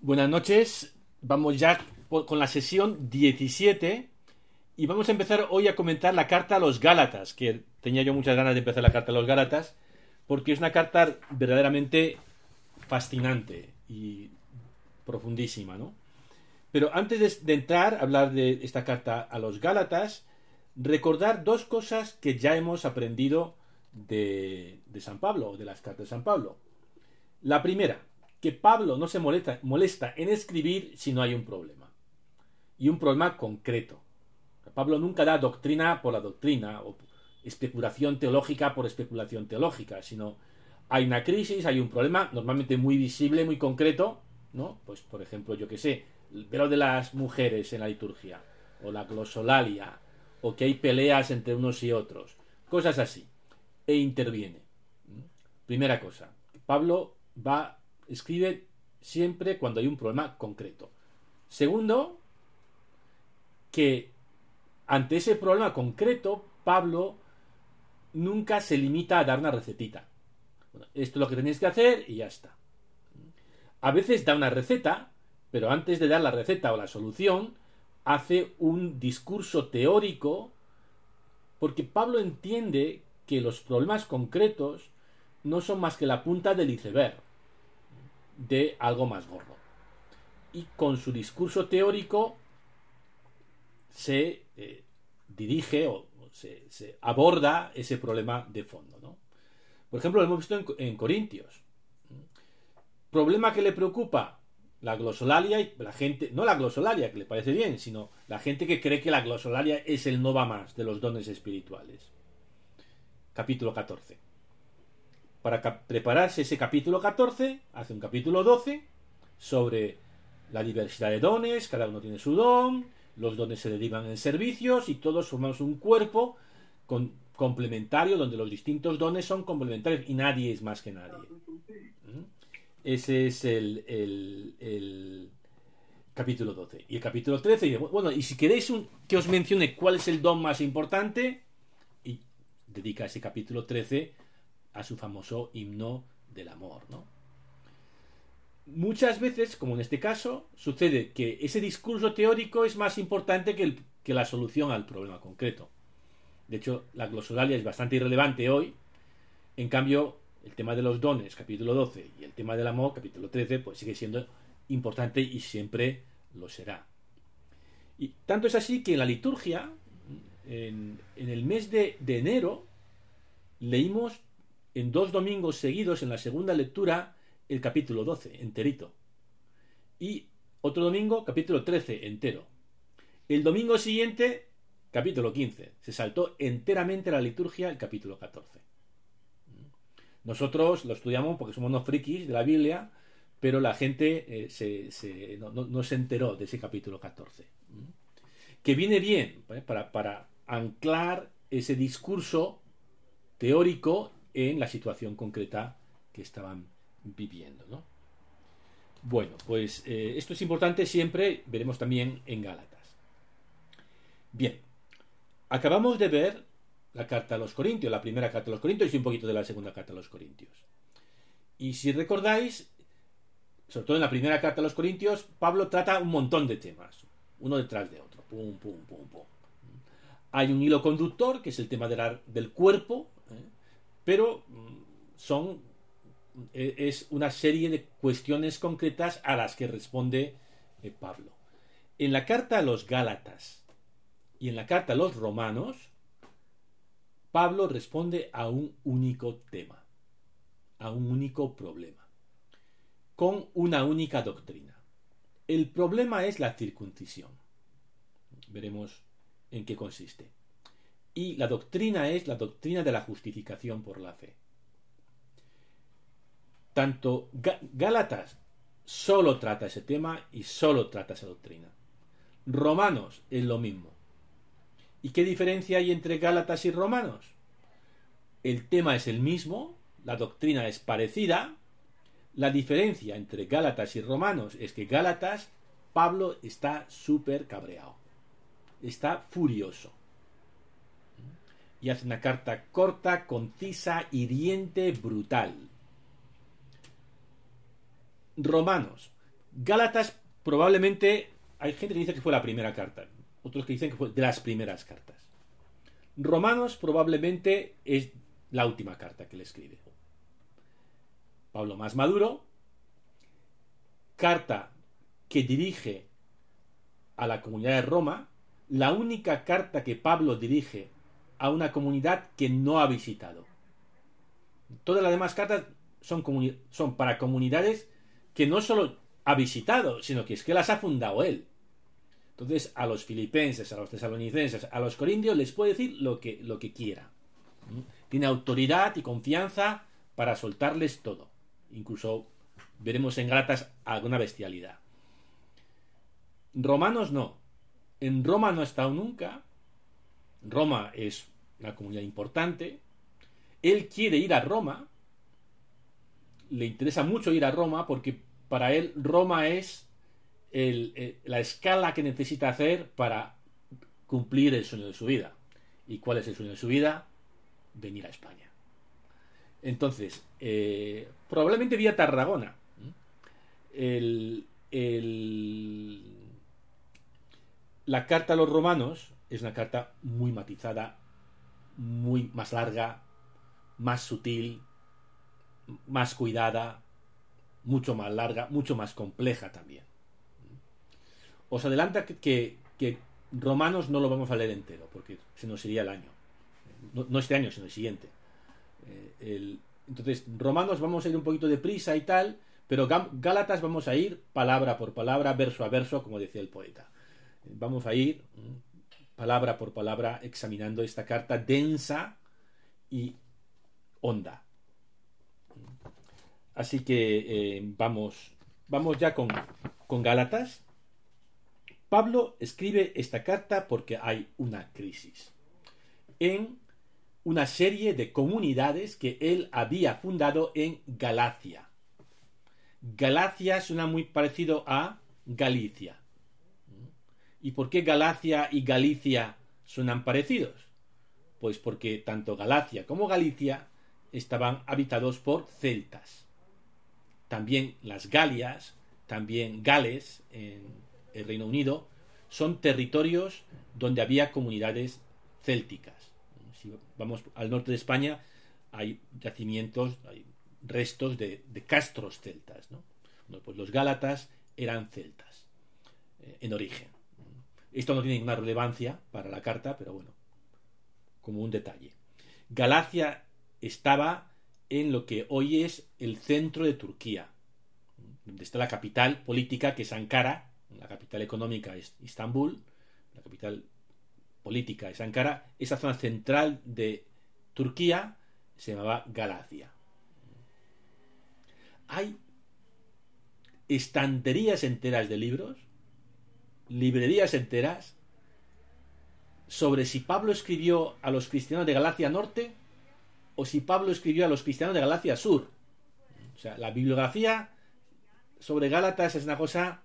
Buenas noches, vamos ya con la sesión 17 y vamos a empezar hoy a comentar la carta a los Gálatas, que tenía yo muchas ganas de empezar la carta a los Gálatas, porque es una carta verdaderamente fascinante y profundísima, ¿no? Pero antes de, entrar a hablar de esta carta a los Gálatas, recordar dos cosas que ya hemos aprendido de, de San Pablo, de las cartas de San Pablo. La primera, que Pablo no se molesta, molesta en escribir si no hay un problema. Y un problema concreto. Pablo nunca da doctrina por la doctrina o especulación teológica por especulación teológica, sino hay una crisis, hay un problema, normalmente muy visible, muy concreto, ¿no? Pues, por ejemplo, yo que sé, el velo de las mujeres en la liturgia, o la glosolalia, o que hay peleas entre unos y otros, cosas así, e interviene. Primera cosa, Pablo va escribe siempre cuando hay un problema concreto. Segundo, que ante ese problema concreto, Pablo nunca se limita a dar una recetita. esto es lo que tenéis que hacer y ya está. A veces da una receta, pero antes de dar la receta o la solución, hace un discurso teórico, porque Pablo entiende que los problemas concretos no son más que la punta del iceberg de algo más gordo. Y con su discurso teórico se eh, dirige o se, aborda ese problema de fondo. ¿no? Por ejemplo, lo hemos visto en, Corintios. Problema que le preocupa la glosolalia y la gente, no la glosolalia que le parece bien, sino la gente que cree que la glosolalia es el no va más de los dones espirituales. Capítulo 14 para prepararse ese capítulo 14, hace un capítulo 12 sobre la diversidad de dones, cada uno tiene su don, los dones se derivan en servicios y todos formamos un cuerpo complementario donde los distintos dones son complementarios y nadie es más que nadie. ¿Mm? Ese es el, el, capítulo 12. Y el capítulo 13 bueno, y si queréis que os mencione cuál es el don más importante, y dedica ese capítulo 13 a su famoso himno del amor, ¿no? Muchas veces, como en este caso, sucede que ese discurso teórico es más importante que, la solución al problema concreto. De hecho, la glosolalia es bastante irrelevante hoy. En cambio, el tema de los dones, capítulo 12, y el tema del amor, capítulo 13, pues sigue siendo importante y siempre lo será. Y tanto es así que en la liturgia, en, el mes de enero, leímos en dos domingos seguidos en la segunda lectura el capítulo 12, enterito. Y otro domingo, capítulo 13, entero. El domingo siguiente, capítulo 15. Se saltó enteramente la liturgia el capítulo 14. Nosotros lo estudiamos porque somos unos frikis de la Biblia, pero la gente eh, se, no, se enteró de ese capítulo 14. Que viene bien ¿eh? para, para anclar ese discurso teórico en la situación concreta que estaban viviendo. ¿no? Bueno, pues eh, esto es importante siempre, veremos también en Gálatas. Bien, acabamos de ver la carta a los Corintios, la primera carta a los Corintios y un poquito de la segunda carta a los Corintios. Y si recordáis, sobre todo en la primera carta a los Corintios, Pablo trata un montón de temas, uno detrás de otro. Pum, pum, pum, pum. Hay un hilo conductor, que es el tema del cuerpo. Pero mm, son e, es una serie de cuestiones concretas a las que responde eh, Pablo. En la carta a los Gálatas y en la carta a los Romanos, Pablo responde a un único tema, a un único problema, con una única doctrina. El problema es la circuncisión. Veremos en qué consiste y la doctrina es la doctrina de la justificación por la fe. Tanto Gálatas solo trata ese tema y solo trata esa doctrina. Romanos es lo mismo. ¿Y qué diferencia hay entre Gálatas y Romanos? El tema es el mismo, la doctrina es parecida. La diferencia entre Gálatas y Romanos es que Gálatas, Pablo está súper cabreado. Está furioso y hace una carta corta, concisa, hiriente, brutal. Romanos. Gálatas probablemente, hay gente que dice que fue la primera carta, otros que dicen que fue de las primeras cartas. Romanos probablemente es la última carta que le escribe. Pablo más maduro, carta que dirige a la comunidad de Roma, la única carta que Pablo dirige a una comunidad que no ha visitado. Todas las demás cartas son, para comunidades que no solo ha visitado, sino que es que las ha fundado él. Entonces, a los filipenses, a los tesalonicenses, a los corintios les puede decir lo que, lo que quiera. Tiene autoridad y confianza para soltarles todo. Incluso veremos en Gratas alguna bestialidad. Romanos no. En Roma no ha estado nunca. Roma es una comunidad importante. Él quiere ir a Roma. Le interesa mucho ir a Roma porque para él Roma es eh, la escala que necesita hacer para cumplir el sueño de su vida. ¿Y cuál es el sueño de su vida? Venir a España. Entonces, eh, probablemente vía Tarragona. la carta a los romanos es una carta muy matizada, muy más larga, más sutil, más cuidada, mucho más larga, mucho más compleja también. Os adelanta que, Romanos no lo vamos a leer entero, porque se nos iría el año. No, este año, sino el siguiente. Eh, entonces, Romanos vamos a ir un poquito de prisa y tal, pero Gálatas vamos a ir palabra por palabra, verso a verso, como decía el poeta. Vamos a ir palabra por palabra examinando esta carta densa y honda. Así que eh, vamos, vamos ya con, con Gálatas. Pablo escribe esta carta porque hay una crisis en una serie de comunidades que él había fundado en Galacia. Galacia suena muy parecido a Galicia. ¿Y por qué Galacia y Galicia suenan parecidos? Pues porque tanto Galacia como Galicia estaban habitados por celtas también las Galias, también Gales en el Reino Unido, son territorios donde había comunidades célticas. Si vamos al norte de España, hay yacimientos, hay restos de, castros celtas. pues los Gálatas eran celtas eh, en origen. Esto no tiene ninguna relevancia para la carta, pero bueno, como un detalle. Galacia estaba en lo que hoy es el centro de Turquía, donde está la capital política que es Ankara, la capital económica es Istambul, la capital política es Ankara, esa zona central de Turquía se llamaba Galacia. Hay estanterías enteras de libros, librerías enteras, sobre si Pablo escribió a los cristianos de Galacia Norte o si Pablo escribió a los cristianos de Galacia Sur. O sea, la bibliografía sobre Gálatas es una cosa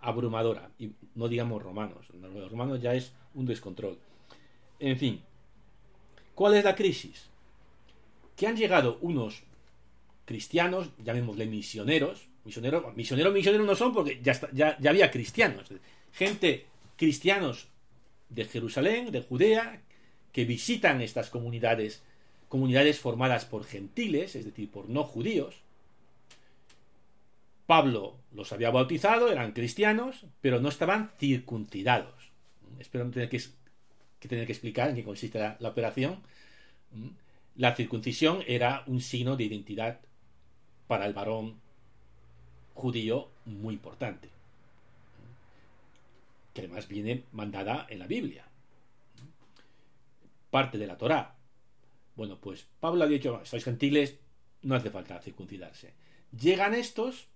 abrumadora. Y no digamos romanos. Los romanos ya es un descontrol. En fin. ¿Cuál es la crisis? Que han llegado unos cristianos, llamémosle misioneros. Misioneros, misioneros, misioneros no son porque ya, había cristianos. Gente, cristianos de Jerusalén, de Judea, que visitan estas comunidades, comunidades formadas por gentiles, es decir, por no judíos, Pablo los había bautizado, eran cristianos, pero no estaban circuncidados. Espero no tener que, tener que explicar en qué consiste la, la operación. La circuncisión era un signo de identidad para el varón judío muy importante, que además viene mandada en la Biblia, parte de la Torá. Bueno, pues Pablo ha dicho, sois gentiles, no hace falta circuncidarse. Llegan estos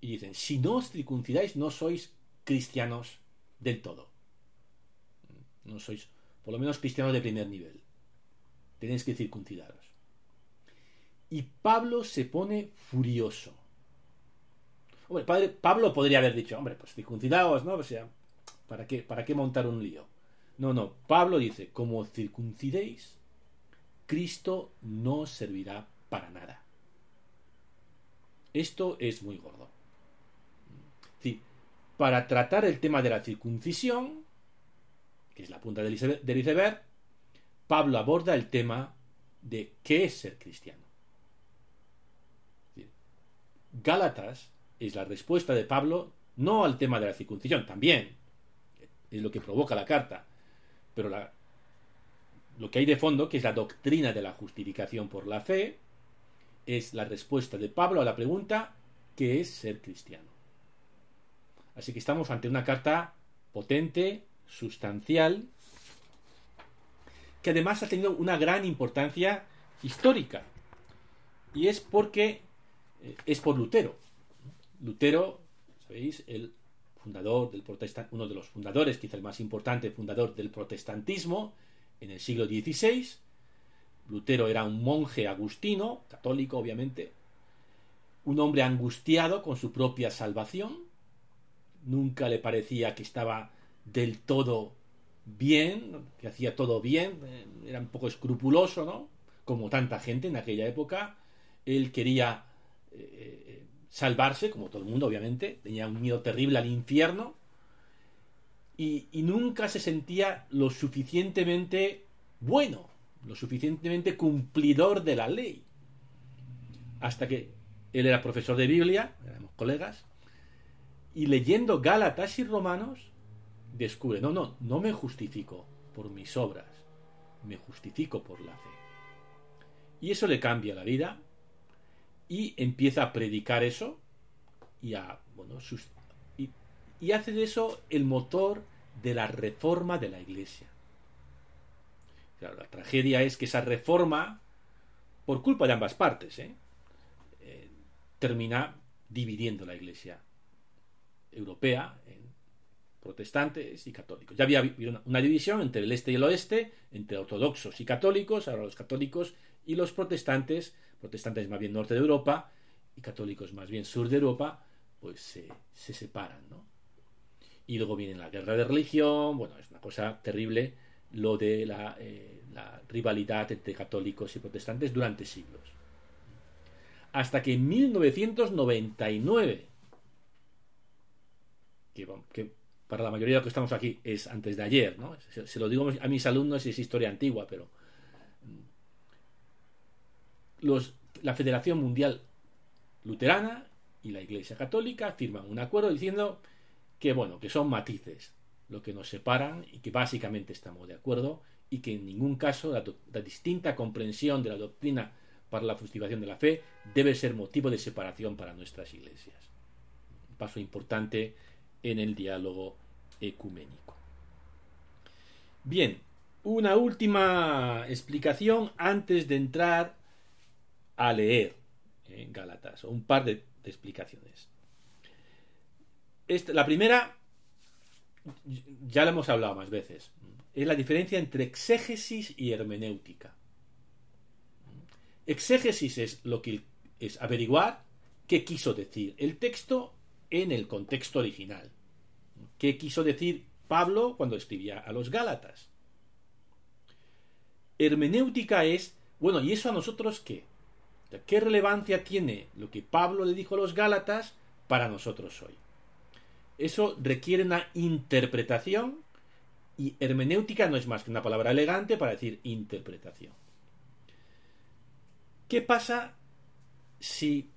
y dicen, si no os circuncidáis no sois cristianos del todo. No sois, por lo menos, cristianos de primer nivel. Tenéis que circuncidaros. Y Pablo se pone furioso. Pablo podría haber dicho, hombre, pues circuncidaos, ¿no? O sea, ¿para qué, ¿para qué montar un lío? No, no, Pablo dice, como circuncidéis, Cristo no servirá para nada. Esto es muy gordo. para tratar el tema de la circuncisión, que es la punta del iceberg, Pablo aborda el tema de qué es ser cristiano. Gálatas es la respuesta de Pablo no al tema de la circuncisión, también es lo que provoca la carta, pero lo que hay de fondo, que es la doctrina de la justificación por la fe, es la respuesta de Pablo a la pregunta ¿qué es ser cristiano? Así que estamos ante una carta potente, sustancial, que además ha tenido una gran importancia histórica. Y es porque eh, es por Lutero. Lutero, ¿sabéis? El fundador del uno de los fundadores, quizá el más importante fundador del protestantismo en el siglo XVI. Lutero era un monje agustino, católico obviamente, un hombre angustiado con su propia salvación. Nunca le parecía que estaba del todo bien, que hacía todo bien, eh, era un poco escrupuloso, ¿no? Como tanta gente en aquella época. Él quería eh, salvarse, como todo el mundo, obviamente, tenía un miedo terrible al infierno. Y, nunca se sentía lo suficientemente bueno, lo suficientemente cumplidor de la ley. Hasta que él era profesor de Biblia, éramos colegas, y leyendo Gálatas y Romanos, descubre, no, no, no me justifico por mis obras, me justifico por la fe. Y eso le cambia la vida y empieza a predicar eso y a, bueno, y, hace de eso el motor de la reforma de la iglesia. Claro, la tragedia es que esa reforma, por culpa de ambas partes, ¿eh? Eh, termina dividiendo la iglesia europea en protestantes y católicos. Ya había una división entre el este y el oeste, entre ortodoxos y católicos, ahora los católicos y los protestantes, protestantes más bien norte de Europa y católicos más bien sur de Europa, pues se, separan, ¿no? Y luego viene la guerra de religión, bueno, es una cosa terrible lo de la, eh, rivalidad entre católicos y protestantes durante siglos. Hasta que en 1999, que, que para la mayoría de los que estamos aquí es antes de ayer, ¿no? Se, lo digo a mis alumnos y es historia antigua, pero la Federación Mundial Luterana y la Iglesia Católica firman un acuerdo diciendo que bueno, que son matices lo que nos separan y que básicamente estamos de acuerdo y que en ningún caso la, la distinta comprensión de la doctrina para la justificación de la fe debe ser motivo de separación para nuestras iglesias. Un paso importante en el diálogo ecuménico. Bien, una última explicación antes de entrar a leer en Gálatas, o un par de, explicaciones. la primera, ya la hemos hablado más veces, es la diferencia entre exégesis y hermenéutica. Exégesis es lo que es averiguar qué quiso decir el texto en el contexto original. ¿Qué quiso decir Pablo cuando escribía a los Gálatas? Hermenéutica es, bueno, ¿y eso a nosotros qué? ¿Qué relevancia tiene lo que Pablo le dijo a los Gálatas para nosotros hoy? Eso requiere una interpretación y hermenéutica no es más que una palabra elegante para decir interpretación. ¿Qué pasa si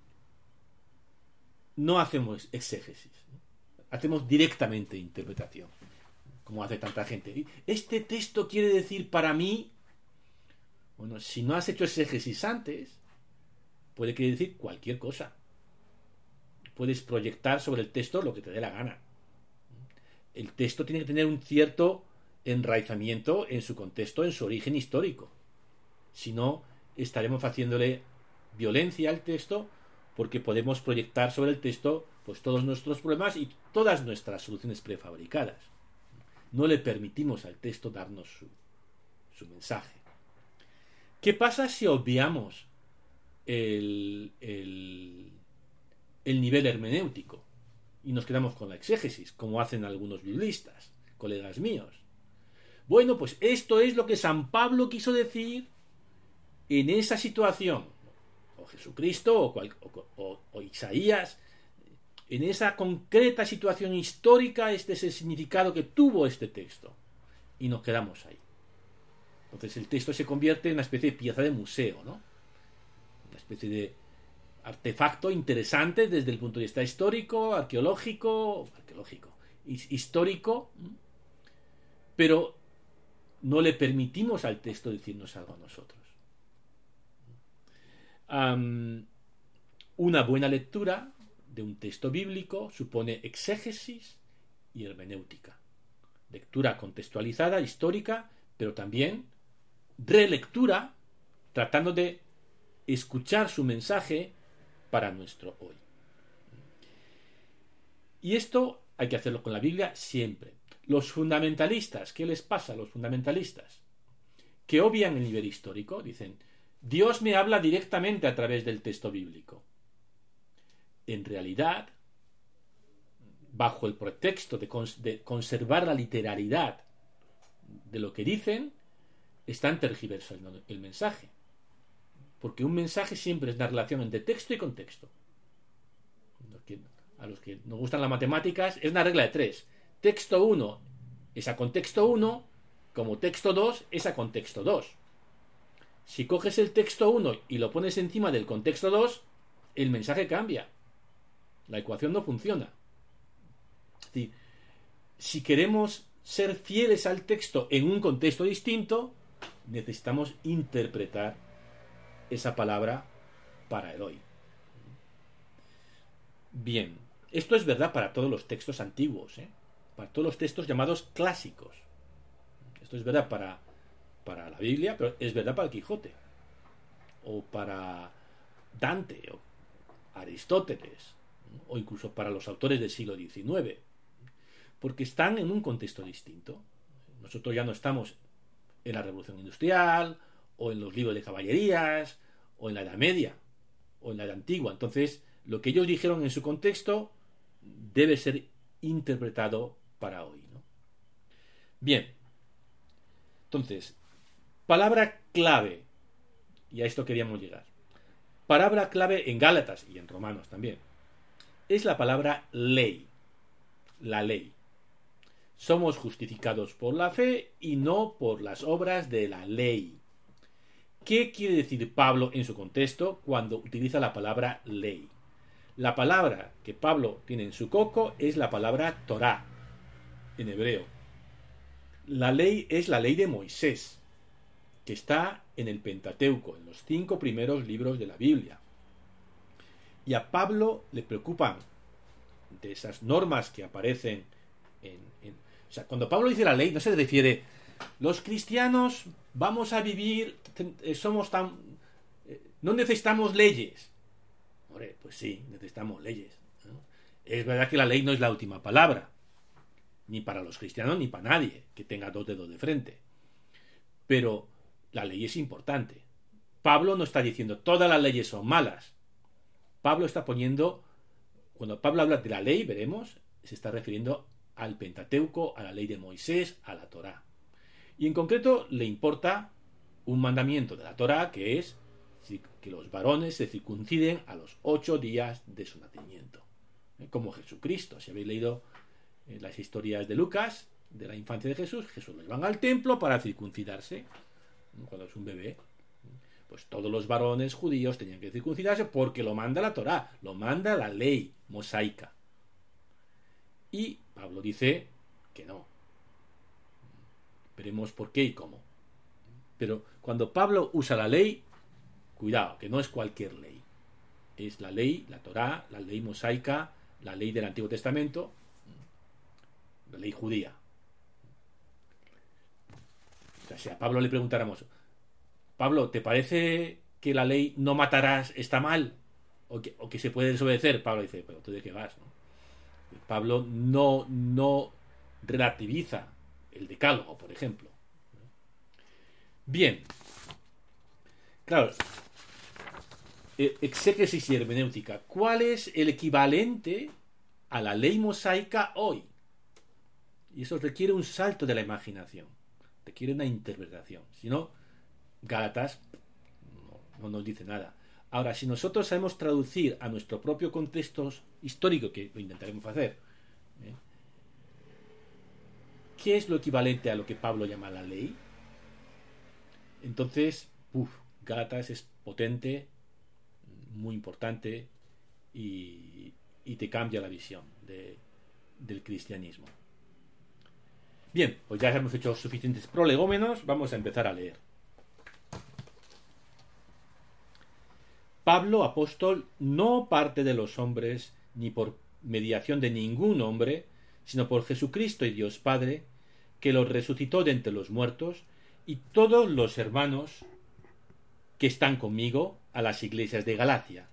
no hacemos exégesis? hacemos directamente interpretación, como hace tanta gente. Este texto quiere decir para mí, bueno, si no has hecho exégesis antes, puede querer decir cualquier cosa. Puedes proyectar sobre el texto lo que te dé la gana. El texto tiene que tener un cierto enraizamiento en su contexto, en su origen histórico. Si no, estaremos haciéndole violencia al texto porque podemos proyectar sobre el texto pues todos nuestros problemas y todas nuestras soluciones prefabricadas. No le permitimos al texto darnos su, mensaje. ¿Qué pasa si obviamos el, el, el nivel hermenéutico y nos quedamos con la exégesis, como hacen algunos biblistas, colegas míos? Bueno, pues esto es lo que San Pablo quiso decir en esa situación. O Jesucristo o, o Isaías en esa concreta situación histórica este es el significado que tuvo este texto. Y nos quedamos ahí. Entonces el texto se convierte en una especie de pieza de museo, ¿no? Especie de artefacto interesante desde el punto de vista histórico, arqueológico, arqueológico, histórico, pero no le permitimos al texto decirnos algo a nosotros. una buena lectura de un texto bíblico supone exégesis y hermenéutica. Lectura contextualizada, histórica, pero también relectura, tratando de escuchar su mensaje para nuestro hoy. Y esto hay que hacerlo con la Biblia siempre. Los fundamentalistas, ¿qué les pasa a los fundamentalistas? Que obvian el nivel histórico, dicen, Dios me habla directamente a través del texto bíblico. En realidad, bajo el pretexto de, conservar la literalidad de lo que dicen, están tergiversando el mensaje. Porque un mensaje siempre es una relación entre texto y contexto. A los que nos gustan las matemáticas, es una regla de tres. Texto 1 es a contexto 1, como texto 2 es a contexto 2. Si coges el texto 1 y lo pones encima del contexto 2, el mensaje cambia. La ecuación no funciona. si queremos ser fieles al texto en un contexto distinto, necesitamos interpretar esa palabra para el hoy. Bien, esto es verdad para todos los textos antiguos, ¿eh? para todos los textos llamados clásicos. Esto es verdad para, para la Biblia, pero es verdad para el Quijote, o para Dante, o Aristóteles, o incluso para los autores del siglo XIX, porque están en un contexto distinto. Nosotros ya no estamos en la Revolución Industrial, o en los libros de caballerías, o en la Edad Media, o en la Edad Antigua. Entonces, lo que ellos dijeron en su contexto debe ser interpretado para hoy. Bien, entonces, palabra clave, y a esto queríamos llegar. Palabra clave en Gálatas y en Romanos también. Es la palabra ley. La ley. Somos justificados por la fe y no por las obras de la ley. ¿Qué quiere decir Pablo en su contexto cuando utiliza la palabra ley? La palabra que Pablo tiene en su coco es la palabra Torah, en hebreo. La ley es la ley de Moisés, que está en el Pentateuco, en los cinco primeros libros de la Biblia. Y a Pablo le preocupan de esas normas que aparecen en, o sea, cuando Pablo dice la ley, no se refiere los cristianos vamos a vivir, eh, somos tan... Eh, no necesitamos leyes. pues sí, necesitamos leyes. Es verdad que la ley no es la última palabra, ni para los cristianos ni para nadie que tenga dos dedos de frente. Pero la ley es importante. Pablo no está diciendo todas las leyes son malas. Pablo está poniendo, cuando Pablo habla de la ley, veremos, se está refiriendo al Pentateuco, a la ley de Moisés, a la Torá. Y en concreto le importa un mandamiento de la Torá que es que los varones se circunciden a los ocho días de su nacimiento. ¿eh? Como Jesucristo. Si habéis leído eh, las historias de Lucas, de la infancia de Jesús, Jesús lo llevan al templo para circuncidarse cuando es un bebé. Pues todos los varones judíos tenían que circuncidarse porque lo manda la Torá, lo manda la ley mosaica. Y Pablo dice que no, Veremos por qué y cómo. Pero cuando Pablo usa la ley, cuidado, que no es cualquier ley. Es la ley, la Torá, la ley mosaica, la ley del Antiguo Testamento, la ley judía. O sea, si a Pablo le preguntáramos, Pablo, ¿te parece que la ley no matarás está mal? ¿O que, se puede desobedecer? Pablo dice, pero tú de qué vas, Pablo no, no relativiza el decálogo, por ejemplo. Bien. Claro. E, exégesis y hermenéutica. ¿Cuál es el equivalente a la ley mosaica hoy? Y eso requiere un salto de la imaginación. Requiere una interpretación. Si no, Gálatas no, nos dice nada. Ahora, si nosotros sabemos traducir a nuestro propio contexto histórico, que lo intentaremos hacer, ¿eh? ¿Qué es lo equivalente a lo que Pablo llama la ley? Entonces, uff, Gálatas es potente, muy importante y, y te cambia la visión de, del cristianismo. Bien, pues ya hemos hecho suficientes prolegómenos, vamos a empezar a leer. Pablo, apóstol, no parte de los hombres, ni por mediación de ningún hombre, sino por Jesucristo y Dios Padre, que lo resucitó de entre los muertos, y todos los hermanos que están conmigo a las iglesias de Galacia.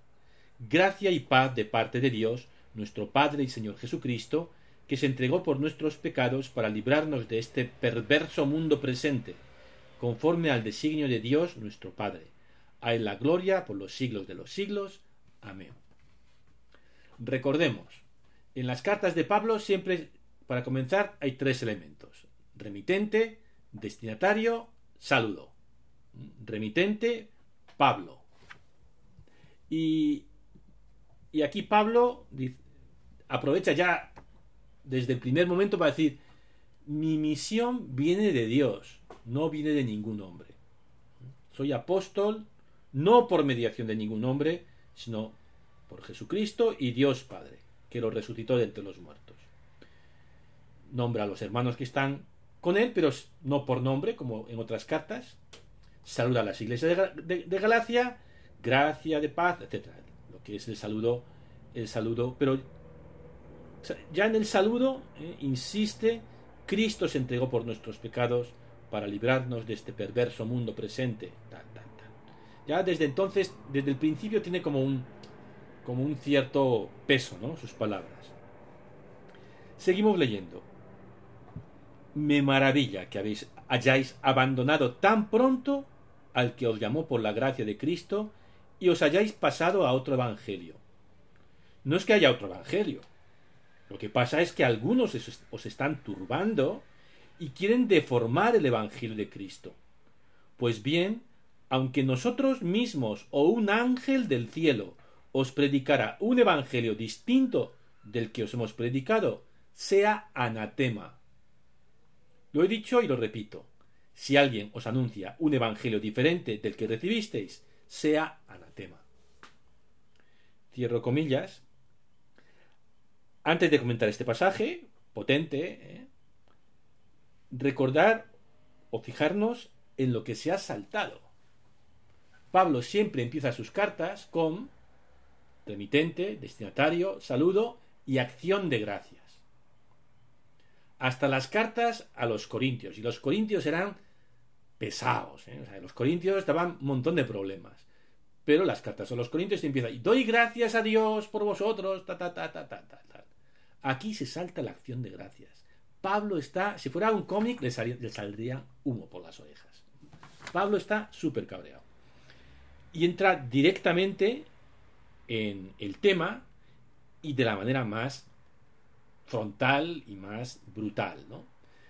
Gracia y paz de parte de Dios, nuestro Padre y Señor Jesucristo, que se entregó por nuestros pecados para librarnos de este perverso mundo presente, conforme al designio de Dios nuestro Padre. A la gloria por los siglos de los siglos. Amén. Recordemos, en las cartas de Pablo siempre, para comenzar, hay tres elementos. Remitente, destinatario, saludo. Remitente, Pablo. Y, y aquí Pablo aprovecha ya desde el primer momento para decir, mi misión viene de Dios, no viene de ningún hombre. Soy apóstol no por mediación de ningún hombre, sino por Jesucristo y Dios Padre, que lo resucitó de entre los muertos. Nombra a los hermanos que están con él, pero no por nombre, como en otras cartas. Saluda a las iglesias de, Galacia, gracia, de paz, etc. Lo que es el saludo, el saludo, pero ya en el saludo eh, insiste, Cristo se entregó por nuestros pecados para librarnos de este perverso mundo presente. Ya desde entonces, desde el principio tiene como un, como un cierto peso, ¿no? Sus palabras. Seguimos leyendo. Me maravilla que habéis, hayáis abandonado tan pronto al que os llamó por la gracia de Cristo y os hayáis pasado a otro evangelio. No es que haya otro evangelio, lo que pasa es que algunos os están turbando y quieren deformar el Evangelio de Cristo. Pues bien, aunque nosotros mismos o un ángel del cielo os predicara un Evangelio distinto del que os hemos predicado, sea anatema. Lo he dicho y lo repito. Si alguien os anuncia un Evangelio diferente del que recibisteis, sea anatema. Cierro comillas antes de comentar este pasaje, potente, ¿eh? recordar o fijarnos en lo que se ha saltado. Pablo siempre empieza sus cartas con remitente, destinatario, saludo y acción de gracias. Hasta las cartas a los corintios. Y los corintios eran pesados. ¿eh? los corintios daban un montón de problemas. Pero las cartas a los corintios empiezan, y doy gracias a Dios por vosotros, ta, ta, ta, ta, ta, ta. Aquí se salta la acción de gracias. Pablo está, si fuera un cómic, le, saldría humo por las orejas. Pablo está súper cabreado. Y entra directamente en el tema y de la manera más frontal y más brutal, ¿no?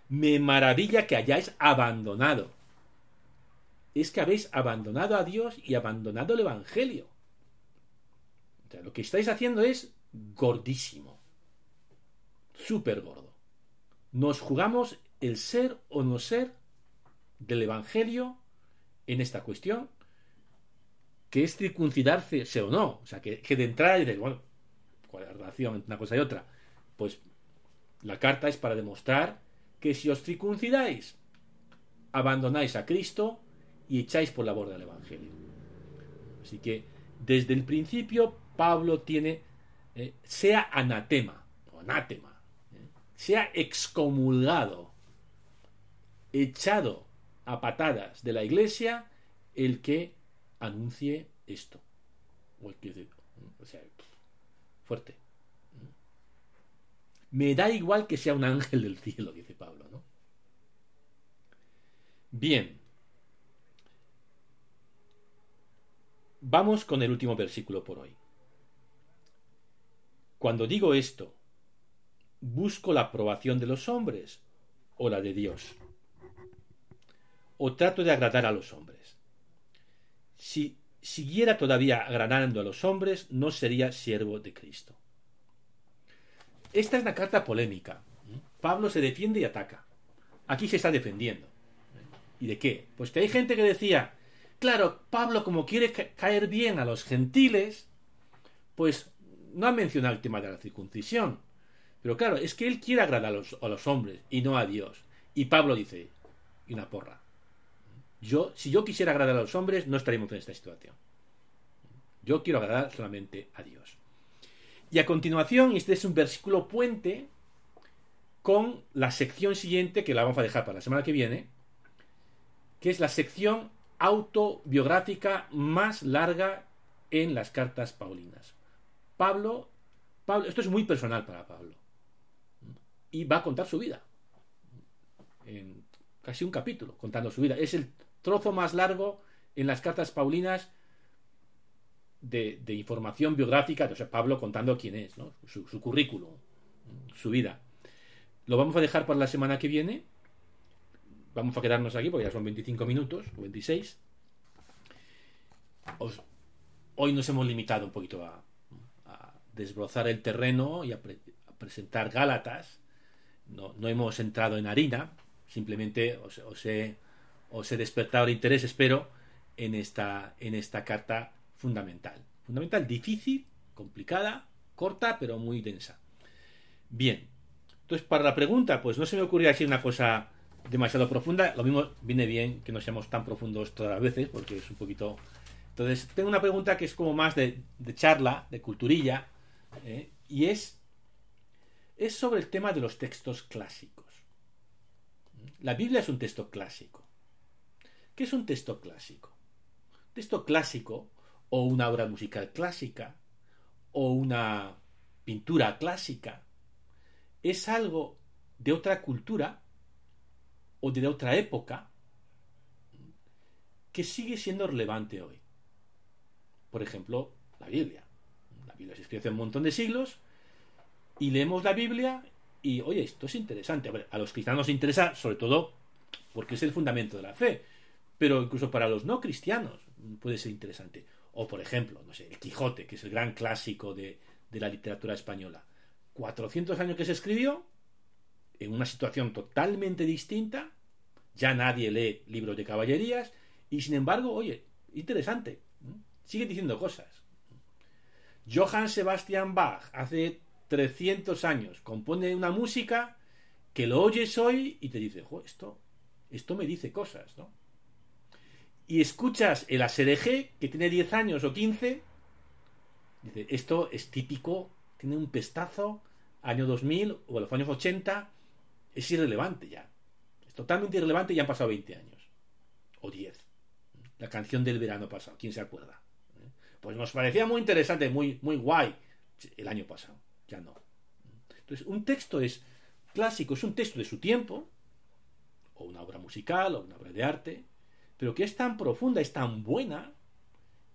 Me maravilla que hayáis abandonado. Es que habéis abandonado a Dios y abandonado el Evangelio. O sea, lo que estáis haciendo es gordísimo súper gordo. Nos jugamos el ser o no ser del Evangelio en esta cuestión, que es circuncidarse o no. O sea, que, de entrada dices, bueno, ¿cuál es la relación entre una cosa y otra? Pues la carta es para demostrar que si os circuncidáis, abandonáis a Cristo y echáis por la borda el Evangelio. Así que desde el principio Pablo tiene, eh, sea anatema anátema, sea excomulgado, echado a patadas de la iglesia el que anuncie esto. O sea, fuerte. Me da igual que sea un ángel del cielo, dice Pablo, ¿no? Bien. Vamos con el último versículo por hoy. Cuando digo esto, ¿Busco la aprobación de los hombres o la de Dios? ¿O trato de agradar a los hombres? Si, siguiera todavía agradando a los hombres, no sería siervo de Cristo. Esta es una carta polémica. Pablo se defiende y ataca. Aquí se está defendiendo. ¿Y de qué? Pues que hay gente que decía, claro, Pablo como quiere caer bien a los gentiles, pues no ha mencionado el tema de la circuncisión. Pero claro, es que él quiere agradar a los, a los hombres y no a Dios. Y Pablo dice, y una porra. Yo, si yo quisiera agradar a los hombres, no estaríamos en esta situación. Yo quiero agradar solamente a Dios. Y a continuación, este es un versículo puente con la sección siguiente, que la vamos a dejar para la semana que viene, que es la sección autobiográfica más larga en las cartas paulinas. Pablo, Pablo, esto es muy personal para Pablo. Y va a contar su vida. En casi un capítulo, contando su vida. Es el trozo más largo en las cartas paulinas de, información biográfica, sea, Pablo contando quién es, su, currículum, su vida. Lo vamos a dejar para la semana que viene. Vamos a quedarnos aquí porque ya son 25 minutos, 26. hoy nos hemos limitado un poquito a, desbrozar el terreno y a, presentar Gálatas. No, hemos entrado en harina, simplemente os, he, os he despertado el interés, espero, en esta, en esta carta fundamental. Fundamental, difícil, complicada, corta, pero muy densa. Bien, entonces para la pregunta, pues no se me ocurría decir una cosa demasiado profunda. Lo mismo viene bien que no seamos tan profundos todas las veces, porque es un poquito... Entonces, tengo una pregunta que es como más de, charla, de culturilla, ¿eh? y es, es sobre el tema de los textos clásicos. La Biblia es un texto clásico. ¿Qué es un texto clásico? Texto clásico o una obra musical clásica o una pintura clásica es algo de otra cultura o de otra época que sigue siendo relevante hoy. Por ejemplo, la Biblia. La Biblia se escribe hace un montón de siglos y leemos la Biblia y, oye, esto es interesante. A, a los cristianos nos interesa sobre todo porque es el fundamento de la fe, pero incluso para los no cristianos puede ser interesante. O, por ejemplo, no sé, el Quijote, que es el gran clásico de, la literatura española. 400 años que se escribió, en una situación totalmente distinta, ya nadie lee libros de caballerías, y sin embargo, oye, interesante, sigue diciendo cosas. Johann Sebastian Bach, hace 300 años, compone una música que lo oyes hoy y te dice, esto, esto me dice cosas, ¿no? Y escuchas el ASDG, que tiene 10 años o 15, dice, esto es típico, tiene un pestazo, año 2000 o los años 80, es irrelevante ya. Es totalmente irrelevante y ya han pasado 20 años. O 10. La canción del verano pasado, ¿quién se acuerda? Pues nos parecía muy interesante, muy, muy guay el año pasado. Ya no. Entonces, un texto es clásico, es un texto de su tiempo, o una obra musical, o una obra de arte, pero que es tan profunda, es tan buena,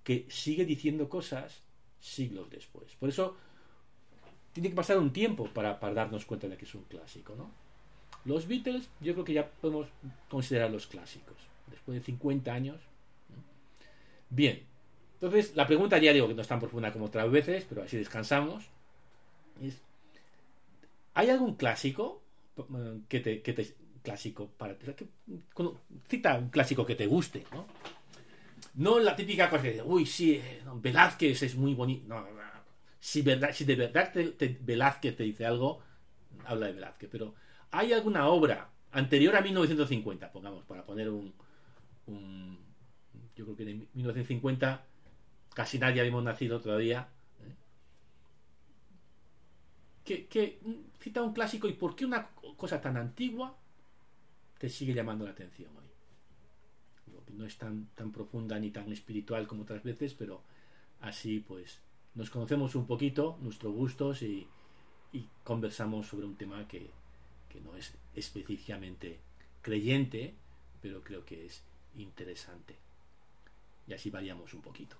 que sigue diciendo cosas siglos después. Por eso tiene que pasar un tiempo para, darnos cuenta de que es un clásico, ¿no? Los Beatles, yo creo que ya podemos considerarlos clásicos, después de 50 años. Bien, entonces la pregunta ya digo que no es tan profunda como otras veces, pero así descansamos. ¿Hay algún clásico eh, que te, que te, clásico para cita un clásico que te guste, ¿no? No la típica cosa de, uy, sí, eh, Velázquez es muy bonito. No, Si, verdad, si de verdad Velázquez te dice algo, habla de Velázquez. Pero hay alguna obra anterior a 1950, pongamos, para poner un, yo creo que en 1950 casi nadie habíamos nacido todavía. ¿eh? Cita un clásico y por qué una cosa tan antigua te sigue llamando la atención hoy. No es tan, tan profunda ni tan espiritual como otras veces, pero así pues nos conocemos un poquito, nuestros gustos y, conversamos sobre un tema que, que no es específicamente creyente, pero creo que es interesante. Y así variamos un poquito.